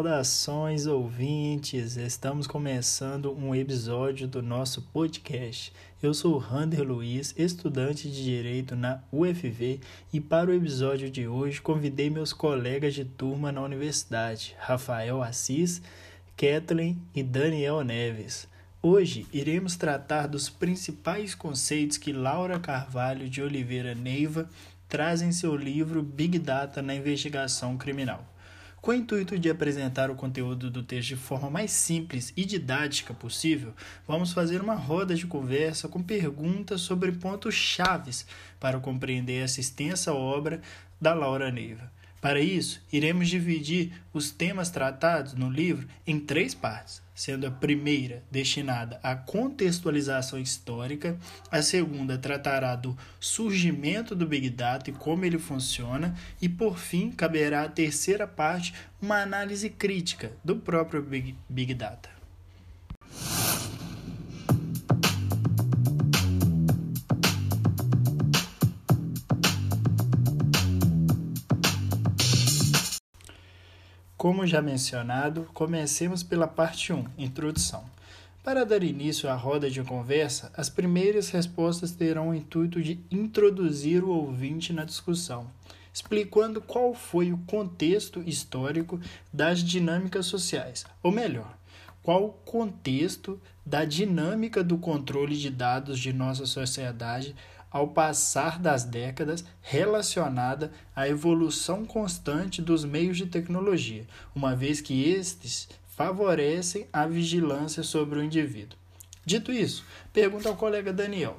Saudações ouvintes! Estamos começando um episódio do nosso podcast. Eu sou Rander Luiz, estudante de Direito na UFV, e para o episódio de hoje convidei meus colegas de turma na universidade, Rafael Assis, Kathleen e Daniel Neves. Hoje iremos tratar dos principais conceitos que Laura Carvalho de Oliveira Neiva traz em seu livro Big Data na Investigação Criminal. Com o intuito de apresentar o conteúdo do texto de forma mais simples e didática possível, vamos fazer uma roda de conversa com perguntas sobre pontos chaves para compreender essa extensa obra da Laura Neiva. Para isso, iremos dividir os temas tratados no livro em três partes, sendo a primeira destinada à contextualização histórica, a segunda tratará do surgimento do Big Data e como ele funciona, e por fim, caberá a terceira parte, uma análise crítica do próprio Big, Big Data. Como já mencionado, comecemos pela parte 1, Introdução. Para dar início à roda de conversa, as primeiras respostas terão o intuito de introduzir o ouvinte na discussão, explicando qual foi o contexto histórico das dinâmicas sociais, ou melhor, qual o contexto da dinâmica do controle de dados de nossa sociedade ao passar das décadas relacionada à evolução constante dos meios de tecnologia, uma vez que estes favorecem a vigilância sobre o indivíduo. Dito isso, pergunta ao colega Daniel: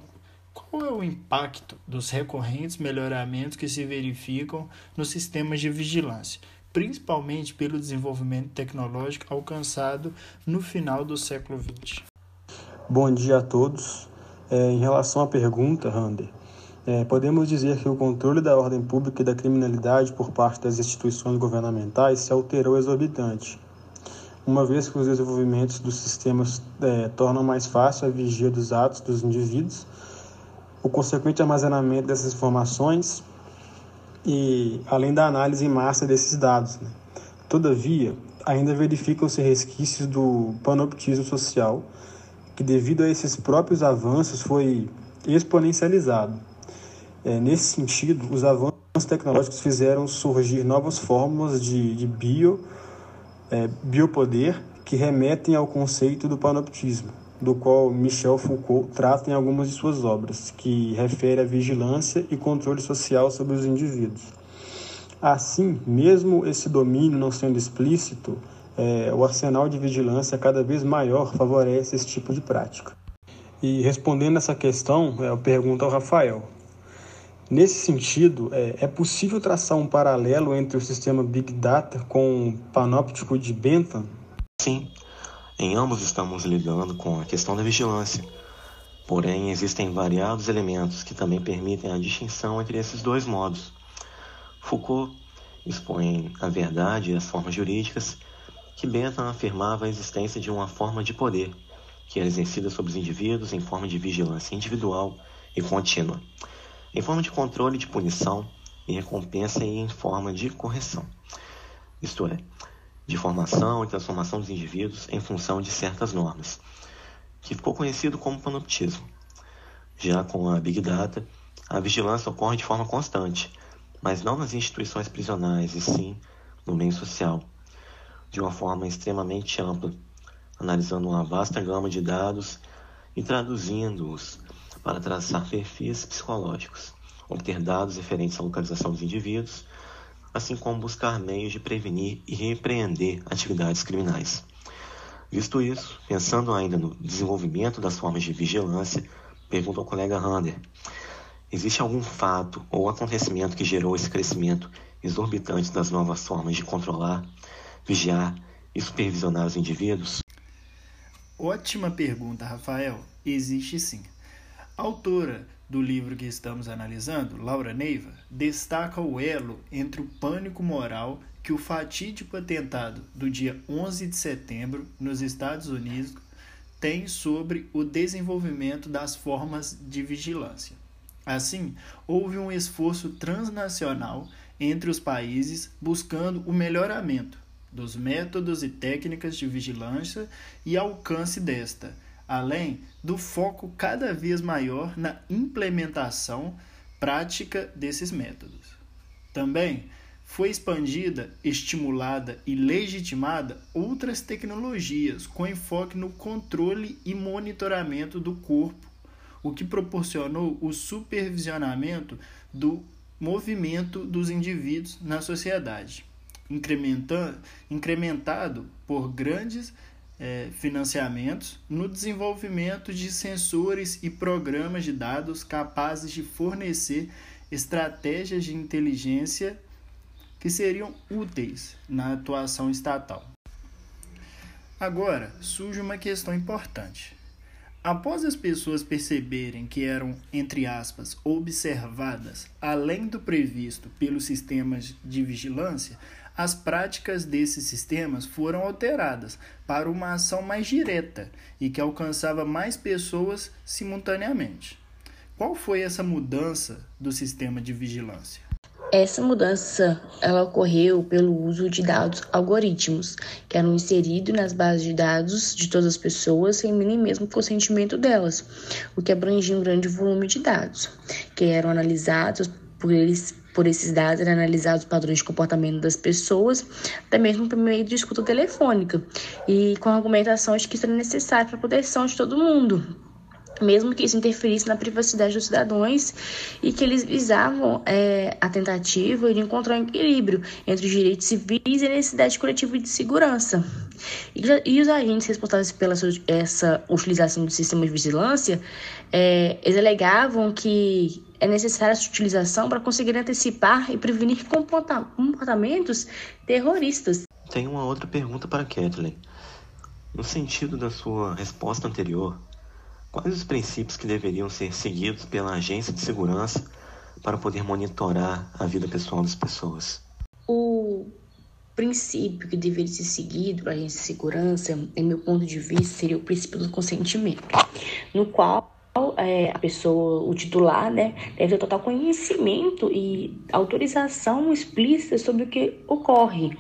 qual é o impacto dos recorrentes melhoramentos que se verificam nos sistemas de vigilância, principalmente pelo desenvolvimento tecnológico alcançado no final do século XX? Bom dia a todos. É, em relação à pergunta, Rander, é, podemos dizer que o controle da ordem pública e da criminalidade por parte das instituições governamentais se alterou exorbitante, uma vez que os desenvolvimentos dos sistemas é, tornam mais fácil a vigia dos atos dos indivíduos, o consequente armazenamento dessas informações e além da análise em massa desses dados. Né? Todavia, ainda verificam-se resquícios do panoptismo social, que devido a esses próprios avanços foi exponencializado. É, nesse sentido, os avanços tecnológicos fizeram surgir novas formas de, de bio, é, biopoder que remetem ao conceito do panoptismo, do qual Michel Foucault trata em algumas de suas obras, que refere à vigilância e controle social sobre os indivíduos. Assim, mesmo esse domínio não sendo explícito, é, o arsenal de vigilância cada vez maior favorece esse tipo de prática. E respondendo essa questão, é, eu pergunto ao Rafael. Nesse sentido, é, é possível traçar um paralelo entre o sistema Big Data com o panóptico de Bentham? Sim, em ambos estamos lidando com a questão da vigilância. Porém, existem variados elementos que também permitem a distinção entre esses dois modos. Foucault expõe a verdade e as formas jurídicas que Bentham afirmava a existência de uma forma de poder, que era exercida sobre os indivíduos em forma de vigilância individual e contínua, em forma de controle de punição e recompensa e em forma de correção, isto é, de formação e transformação dos indivíduos em função de certas normas, que ficou conhecido como panoptismo. Já com a Big Data, a vigilância ocorre de forma constante, mas não nas instituições prisionais, e sim no meio social, de uma forma extremamente ampla, analisando uma vasta gama de dados e traduzindo-os para traçar perfis psicológicos, obter dados referentes à localização dos indivíduos, assim como buscar meios de prevenir e repreender atividades criminais. Visto isso, pensando ainda no desenvolvimento das formas de vigilância, pergunto ao colega Rander: existe algum fato ou acontecimento que gerou esse crescimento exorbitante das novas formas de controlar vigiar e supervisionar os indivíduos? Ótima pergunta, Rafael. Existe sim. A autora do livro que estamos analisando, Laura Neiva, destaca o elo entre o pânico moral que o fatídico atentado do dia 11 de setembro nos Estados Unidos tem sobre o desenvolvimento das formas de vigilância. Assim, houve um esforço transnacional entre os países buscando o melhoramento dos métodos e técnicas de vigilância e alcance desta, além do foco cada vez maior na implementação prática desses métodos. Também foi expandida, estimulada e legitimada outras tecnologias com enfoque no controle e monitoramento do corpo, o que proporcionou o supervisionamento do movimento dos indivíduos na sociedade, incrementado por grandes é, financiamentos no desenvolvimento de sensores e programas de dados capazes de fornecer estratégias de inteligência que seriam úteis na atuação estatal. Agora surge uma questão importante. Após as pessoas perceberem que eram, entre aspas, observadas além do previsto pelos sistemas de vigilância, as práticas desses sistemas foram alteradas para uma ação mais direta e que alcançava mais pessoas simultaneamente. Qual foi essa mudança do sistema de vigilância? Essa mudança ela ocorreu pelo uso de dados algoritmos, que eram inseridos nas bases de dados de todas as pessoas sem nem mesmo consentimento delas, o que abrangia um grande volume de dados, que eram analisados por eles por esses dados eram analisados os padrões de comportamento das pessoas, até mesmo por meio de escuta telefônica, e com a argumentação de que isso era necessário para a proteção de todo mundo, mesmo que isso interferisse na privacidade dos cidadãos e que eles visavam é, a tentativa de encontrar um equilíbrio entre os direitos civis e a necessidade coletiva de segurança. E, e os agentes responsáveis pela essa utilização do sistema de vigilância, é, eles alegavam que é necessária essa utilização para conseguir antecipar e prevenir comportamentos terroristas. Tenho uma outra pergunta para Kathleen. No sentido da sua resposta anterior, Quais os princípios que deveriam ser seguidos pela agência de segurança para poder monitorar a vida pessoal das pessoas? O princípio que deveria ser seguido para a agência de segurança, em meu ponto de vista, seria o princípio do consentimento, no qual a pessoa, o titular, né, deve ter total conhecimento e autorização explícita sobre o que ocorre.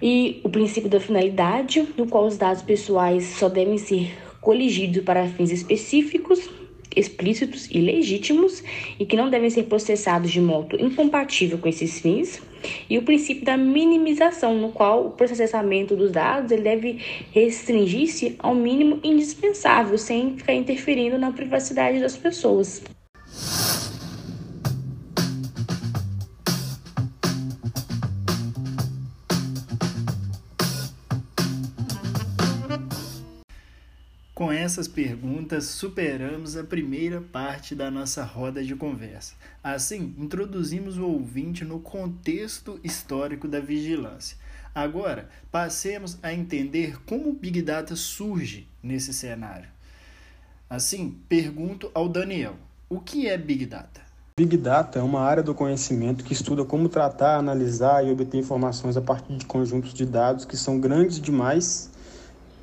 E o princípio da finalidade, no qual os dados pessoais só devem ser coligido para fins específicos, explícitos e legítimos e que não devem ser processados de modo incompatível com esses fins, e o princípio da minimização, no qual o processamento dos dados ele deve restringir-se ao mínimo indispensável, sem ficar interferindo na privacidade das pessoas. Essas perguntas, superamos a primeira parte da nossa roda de conversa. Assim, introduzimos o ouvinte no contexto histórico da vigilância. Agora, passemos a entender como o Big Data surge nesse cenário. Assim, pergunto ao Daniel: o que é Big Data? Big Data é uma área do conhecimento que estuda como tratar, analisar e obter informações a partir de conjuntos de dados que são grandes demais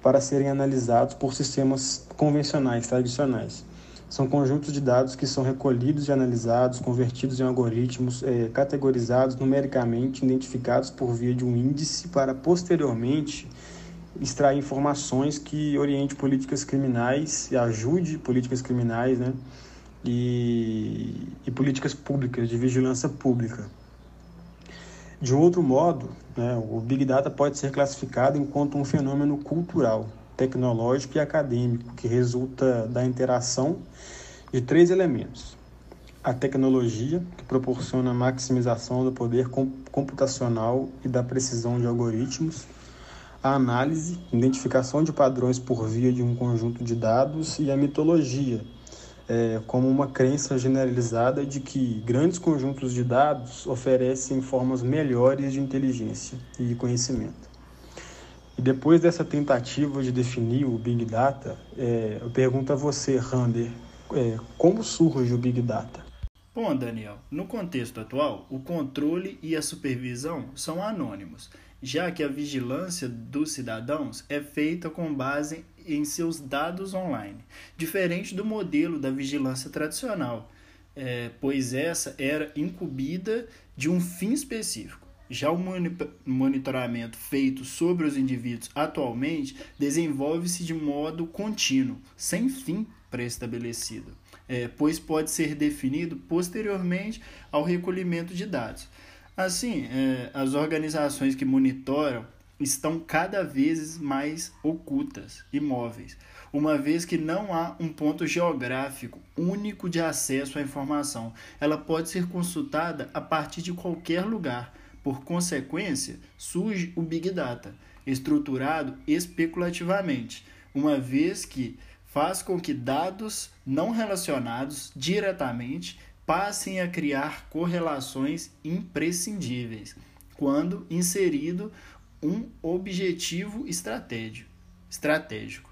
para serem analisados por sistemas convencionais, tradicionais. São conjuntos de dados que são recolhidos e analisados, convertidos em algoritmos, é, categorizados numericamente, identificados por via de um índice para posteriormente extrair informações que oriente políticas criminais e ajude políticas criminais, né? E, e políticas públicas, de vigilância pública. De outro modo, né, o Big Data pode ser classificado enquanto um fenômeno cultural, tecnológico e acadêmico que resulta da interação de três elementos: a tecnologia, que proporciona a maximização do poder computacional e da precisão de algoritmos, a análise, identificação de padrões por via de um conjunto de dados. E a mitologia, é, como uma crença generalizada de que grandes conjuntos de dados oferecem formas melhores de inteligência e conhecimento. E depois dessa tentativa de definir o Big Data, é, eu pergunto a você, Rander, é, como surge o Big Data? Bom, Daniel, no contexto atual, o controle e a supervisão são anônimos, já que a vigilância dos cidadãos é feita com base em seus dados online, diferente do modelo da vigilância tradicional, é, pois essa era incumbida de um fim específico. Já o monitoramento feito sobre os indivíduos atualmente desenvolve-se de modo contínuo, sem fim pré-estabelecido, é, pois pode ser definido posteriormente ao recolhimento de dados. Assim, é, as organizações que monitoram estão cada vez mais ocultas, imóveis, uma vez que não há um ponto geográfico único de acesso à informação. Ela pode ser consultada a partir de qualquer lugar. Por consequência, surge o Big Data, estruturado especulativamente, uma vez que faz com que dados não relacionados diretamente passem a criar correlações imprescindíveis quando inserido um objetivo estratégico.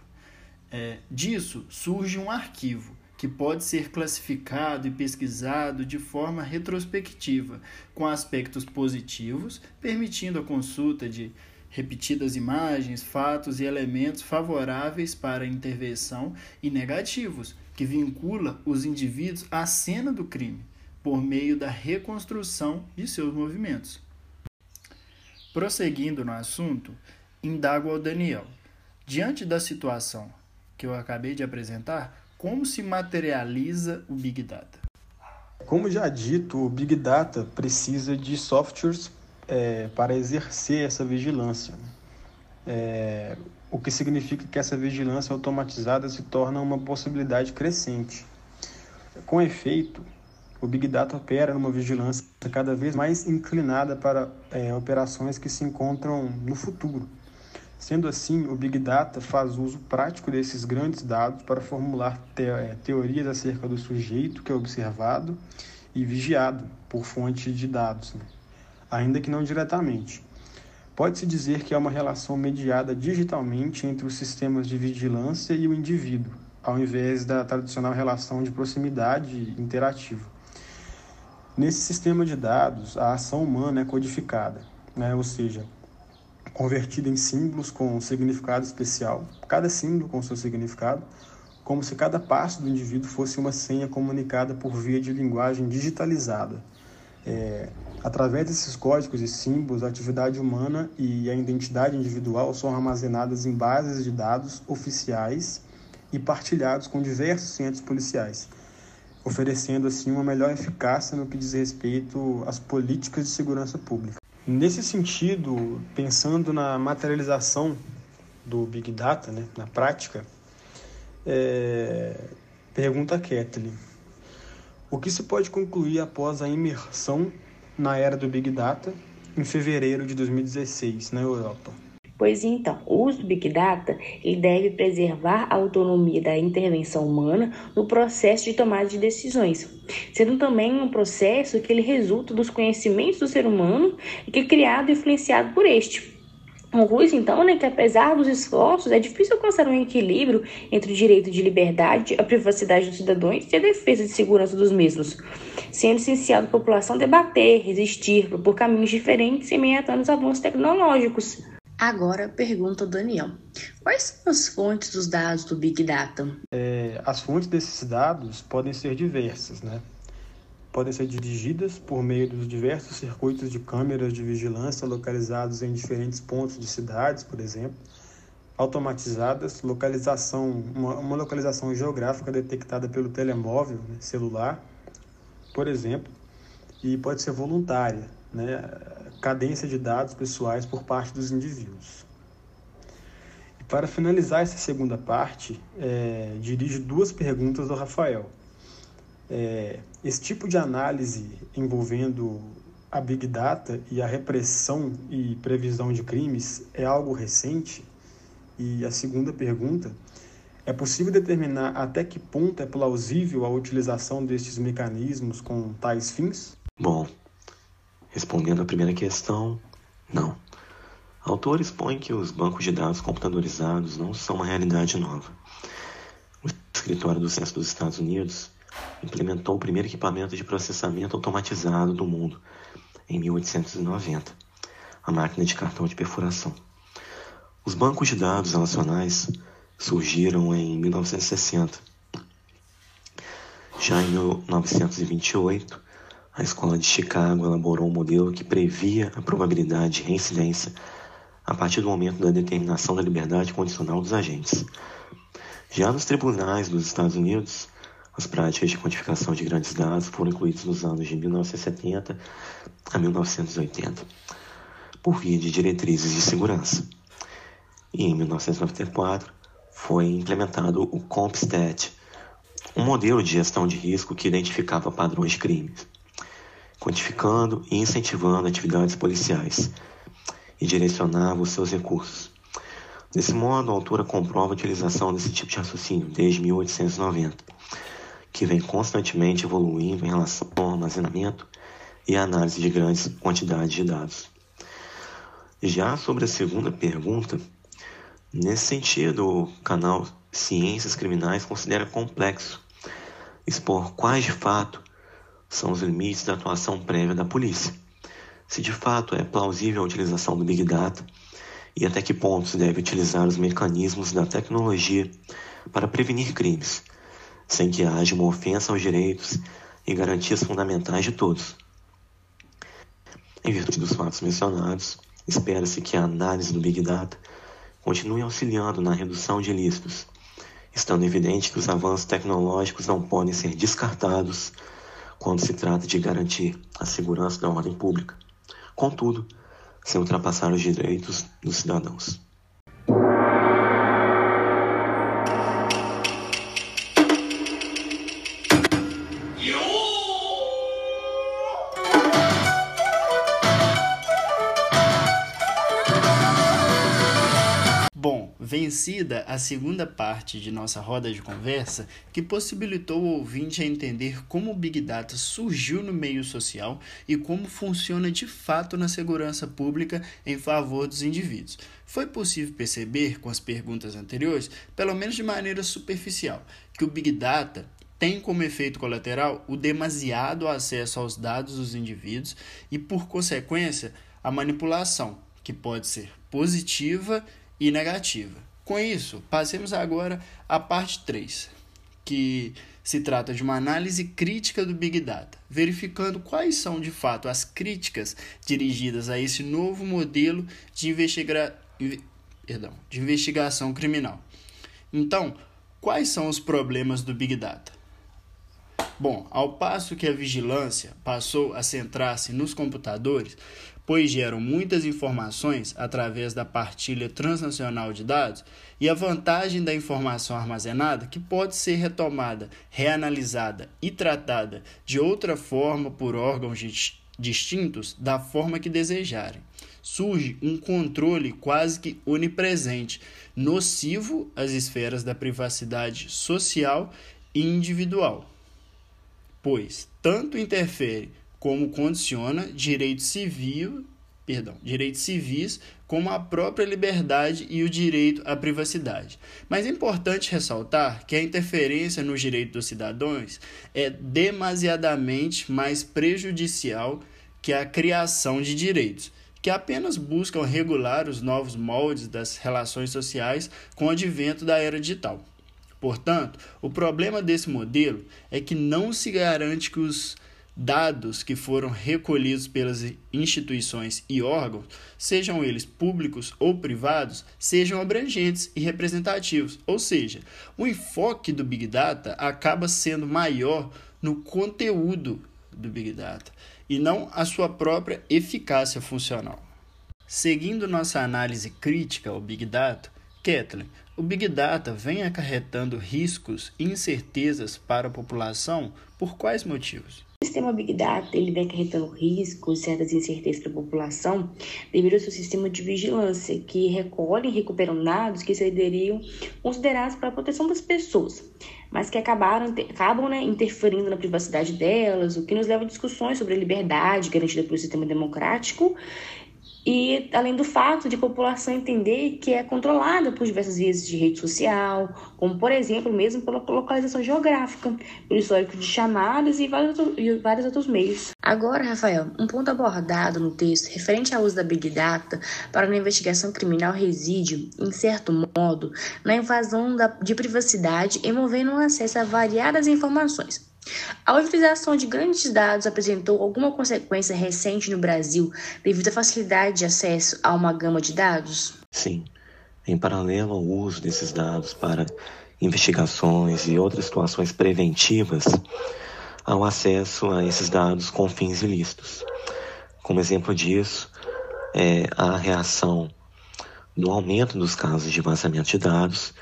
É, disso surge um arquivo que pode ser classificado e pesquisado de forma retrospectiva, com aspectos positivos, permitindo a consulta de repetidas imagens, fatos e elementos favoráveis para a intervenção e negativos, que vincula os indivíduos à cena do crime, por meio da reconstrução de seus movimentos. Prosseguindo no assunto, indago ao Daniel. Diante da situação que eu acabei de apresentar, como se materializa o Big Data? Como já dito, o Big Data precisa de softwares é, para exercer essa vigilância. É, o que significa que essa vigilância automatizada se torna uma possibilidade crescente. Com efeito, o Big Data opera numa vigilância cada vez mais inclinada para é, operações que se encontram no futuro. Sendo assim, o Big Data faz uso prático desses grandes dados para formular te é, teorias acerca do sujeito que é observado e vigiado por fonte de dados, né? ainda que não diretamente. Pode-se dizer que é uma relação mediada digitalmente entre os sistemas de vigilância e o indivíduo, ao invés da tradicional relação de proximidade interativa. Nesse sistema de dados, a ação humana é codificada, né? ou seja, convertida em símbolos com significado especial, cada símbolo com seu significado, como se cada passo do indivíduo fosse uma senha comunicada por via de linguagem digitalizada. É, através desses códigos e símbolos, a atividade humana e a identidade individual são armazenadas em bases de dados oficiais e partilhados com diversos centros policiais oferecendo assim uma melhor eficácia no que diz respeito às políticas de segurança pública. Nesse sentido, pensando na materialização do Big Data, né, na prática, é... pergunta a Kathleen, o que se pode concluir após a imersão na era do Big Data em fevereiro de 2016 na Europa? Pois então, o uso do Big Data ele deve preservar a autonomia da intervenção humana no processo de tomada de decisões, sendo também um processo que ele resulta dos conhecimentos do ser humano e que é criado e influenciado por este. Conclui-se então né, que apesar dos esforços, é difícil alcançar um equilíbrio entre o direito de liberdade, a privacidade dos cidadãos e a defesa de segurança dos mesmos, sendo essencial a população debater, resistir, propor caminhos diferentes em meio tantos avanços tecnológicos. Agora pergunta Daniel: quais são as fontes dos dados do Big Data? É, as fontes desses dados podem ser diversas, né? Podem ser dirigidas por meio dos diversos circuitos de câmeras de vigilância localizados em diferentes pontos de cidades, por exemplo, automatizadas, localização, uma, uma localização geográfica detectada pelo telemóvel, né, celular, por exemplo, e pode ser voluntária, né? Cadência de dados pessoais por parte dos indivíduos. E para finalizar essa segunda parte, é, dirijo duas perguntas ao Rafael. É, esse tipo de análise envolvendo a Big Data e a repressão e previsão de crimes é algo recente? E a segunda pergunta, é possível determinar até que ponto é plausível a utilização destes mecanismos com tais fins? Bom, Respondendo à primeira questão, não. Autores põem que os bancos de dados computadorizados não são uma realidade nova. O escritório do Censo dos Estados Unidos implementou o primeiro equipamento de processamento automatizado do mundo em 1890, a máquina de cartão de perfuração. Os bancos de dados relacionais surgiram em 1960. Já em 1928, a Escola de Chicago elaborou um modelo que previa a probabilidade de reincidência a partir do momento da determinação da liberdade condicional dos agentes. Já nos tribunais dos Estados Unidos, as práticas de quantificação de grandes dados foram incluídas nos anos de 1970 a 1980, por via de diretrizes de segurança. E em 1994 foi implementado o CompStat, um modelo de gestão de risco que identificava padrões de crimes, quantificando e incentivando atividades policiais e direcionava os seus recursos. Desse modo, a autora comprova a utilização desse tipo de raciocínio desde 1890, que vem constantemente evoluindo em relação ao armazenamento e análise de grandes quantidades de dados. Já sobre a segunda pergunta, nesse sentido, o canal Ciências Criminais considera complexo expor quais de fato são os limites da atuação prévia da polícia se de fato é plausível a utilização do Big Data e até que ponto se deve utilizar os mecanismos da tecnologia para prevenir crimes, sem que haja uma ofensa aos direitos e garantias fundamentais de todos. Em virtude dos fatos mencionados, espera-se que a análise do Big Data continue auxiliando na redução de ilícitos, estando evidente que os avanços tecnológicos não podem ser descartados quando se trata de garantir a segurança da ordem pública contudo, sem ultrapassar os direitos dos cidadãos. Vencida a segunda parte de nossa roda de conversa, que possibilitou o ouvinte a entender como o Big Data surgiu no meio social e como funciona de fato na segurança pública em favor dos indivíduos. Foi possível perceber, com as perguntas anteriores, pelo menos de maneira superficial, que o Big Data tem como efeito colateral o demasiado acesso aos dados dos indivíduos e, por consequência, a manipulação, que pode ser positiva e negativa. Com isso, passemos agora à parte 3, que se trata de uma análise crítica do Big Data, verificando quais são de fato as críticas dirigidas a esse novo modelo de. Perdão, de investigação criminal. Então, quais são os problemas do Big Data? Bom, ao passo que a vigilância passou a centrar-se nos computadores, pois geram muitas informações através da partilha transnacional de dados, e a vantagem da informação armazenada que pode ser retomada, reanalisada e tratada de outra forma por órgãos distintos da forma que desejarem. Surge um controle quase que onipresente, nocivo às esferas da privacidade social e individual, pois tanto interfere como condiciona direito civil, perdão, direitos civis, como a própria liberdade e o direito à privacidade. Mas é importante ressaltar que a interferência nos direitos dos cidadãos é demasiadamente mais prejudicial que a criação de direitos, que apenas buscam regular os novos moldes das relações sociais com o advento da era digital. Portanto, o problema desse modelo é que não se garante que os dados que foram recolhidos pelas instituições e órgãos, sejam eles públicos ou privados, sejam abrangentes e representativos. Ou seja, o enfoque do Big Data acaba sendo maior no conteúdo do Big Data e não a sua própria eficácia funcional. Seguindo nossa análise crítica ao Big Data, Kathleen, o Big Data vem acarretando riscos e incertezas para a população por quais motivos? O sistema Big Data ele vem acarretando riscos, certas incertezas para a população devido ao seu sistema de vigilância, que recolhe e recuperam dados que seriam considerados para a proteção das pessoas, mas que acabaram, acabam né, interferindo na privacidade delas, o que nos leva a discussões sobre a liberdade garantida pelo sistema democrático e além do fato de a população entender que é controlada por diversas vias de rede social, como por exemplo mesmo pela localização geográfica, pelo histórico de chamadas e vários, e vários outros meios. Agora, Rafael, um ponto abordado no texto referente ao uso da Big Data para a investigação criminal reside, em certo modo, na invasão da, de privacidade envolvendo o acesso a variadas informações A utilização de grandes dados apresentou alguma consequência recente no Brasil devido à facilidade de acesso a uma gama de dados? Sim. Em paralelo ao uso desses dados para investigações e outras situações preventivas, ao acesso a esses dados com fins ilícitos. Como exemplo disso, é a reação do aumento dos casos de vazamento de dados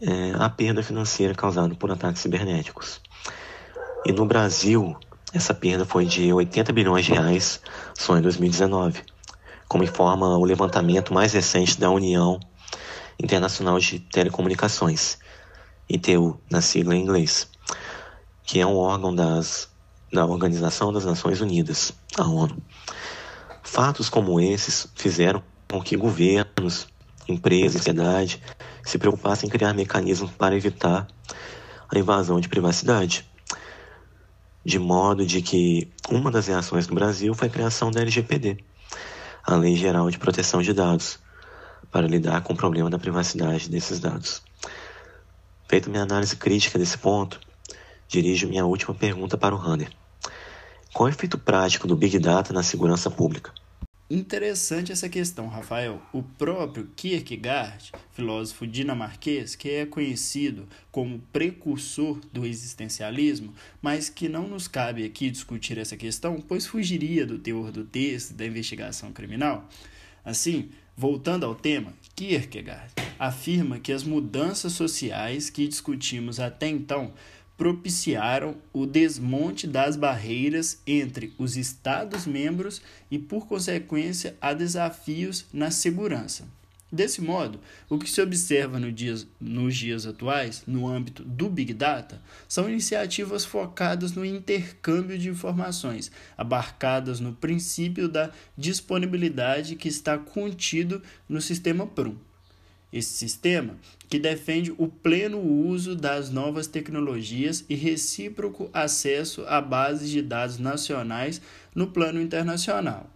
é, à perda financeira causada por ataques cibernéticos. E no Brasil, essa perda foi de 80 bilhões de reais só em 2019, como informa o levantamento mais recente da União Internacional de Telecomunicações, ITU, na sigla em inglês que é um órgão das, da Organização das Nações Unidas, a ONU. Fatos como esses fizeram com que governos, empresas sociedade se preocupassem em criar mecanismos para evitar a invasão de privacidade. De modo de que uma das reações no Brasil foi a criação da LGPD, a Lei Geral de Proteção de Dados, para lidar com o problema da privacidade desses dados. Feita minha análise crítica desse ponto, dirijo minha última pergunta para o Hanner. Qual é o efeito prático do Big Data na segurança pública? Interessante essa questão, Rafael. O próprio Kierkegaard, filósofo dinamarquês, que é conhecido como precursor do existencialismo, mas que não nos cabe aqui discutir essa questão, pois fugiria do teor do texto da investigação criminal. Assim, voltando ao tema, Kierkegaard afirma que as mudanças sociais que discutimos até então propiciaram o desmonte das barreiras entre os Estados-membros e, por consequência, a desafios na segurança. Desse modo, o que se observa no dias, nos dias atuais, no âmbito do Big Data, são iniciativas focadas no intercâmbio de informações, abarcadas no princípio da disponibilidade que está contido no sistema PRUM. Esse sistema que defende o pleno uso das novas tecnologias e recíproco acesso a bases de dados nacionais no plano internacional.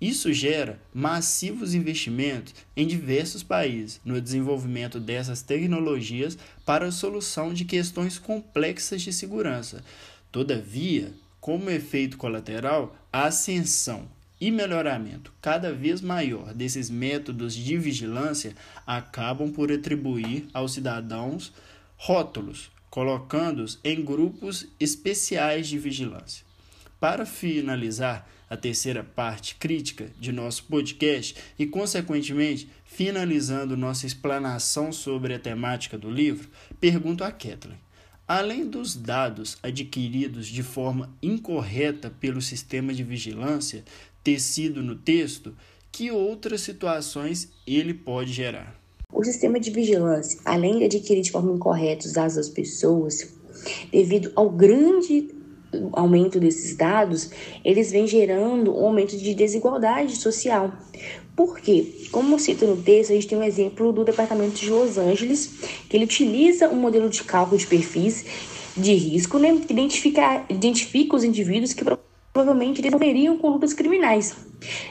Isso gera massivos investimentos em diversos países no desenvolvimento dessas tecnologias para a solução de questões complexas de segurança. Todavia, como efeito colateral, a ascensão e melhoramento cada vez maior desses métodos de vigilância acabam por atribuir aos cidadãos rótulos, colocando-os em grupos especiais de vigilância. Para finalizar a terceira parte crítica de nosso podcast e, consequentemente, finalizando nossa explanação sobre a temática do livro, pergunto a Kathleen. Além dos dados adquiridos de forma incorreta pelo sistema de vigilância, tecido no texto, que outras situações ele pode gerar. O sistema de vigilância, além de adquirir de forma incorreta os dados das pessoas, devido ao grande aumento desses dados, eles vêm gerando um aumento de desigualdade social. Por quê? Como cita no texto, a gente tem um exemplo do Departamento de Los Angeles, que ele utiliza um modelo de cálculo de perfis de risco, né, que identifica, identifica os indivíduos que provavelmente desenvolveriam condutas criminais.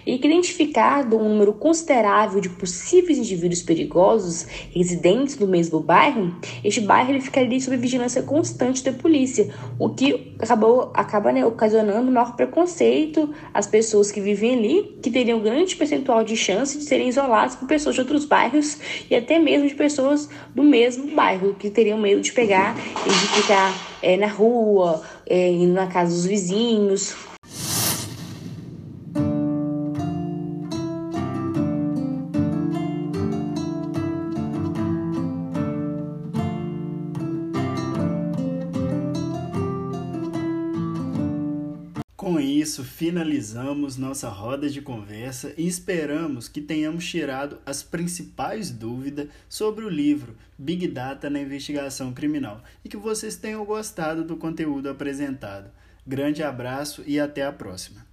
E identificado um número considerável de possíveis indivíduos perigosos residentes do mesmo bairro, este bairro ele ficaria sob vigilância constante da polícia, o que acabou acaba né, ocasionando maior preconceito às pessoas que vivem ali, que teriam grande percentual de chance de serem isoladas por pessoas de outros bairros e até mesmo de pessoas do mesmo bairro, que teriam medo de pegar e de ficar é, na rua, é, indo na casa dos vizinhos, finalizamos nossa roda de conversa e esperamos que tenhamos tirado as principais dúvidas sobre o livro Big Data na Investigação Criminal e que vocês tenham gostado do conteúdo apresentado. Grande abraço e até a próxima.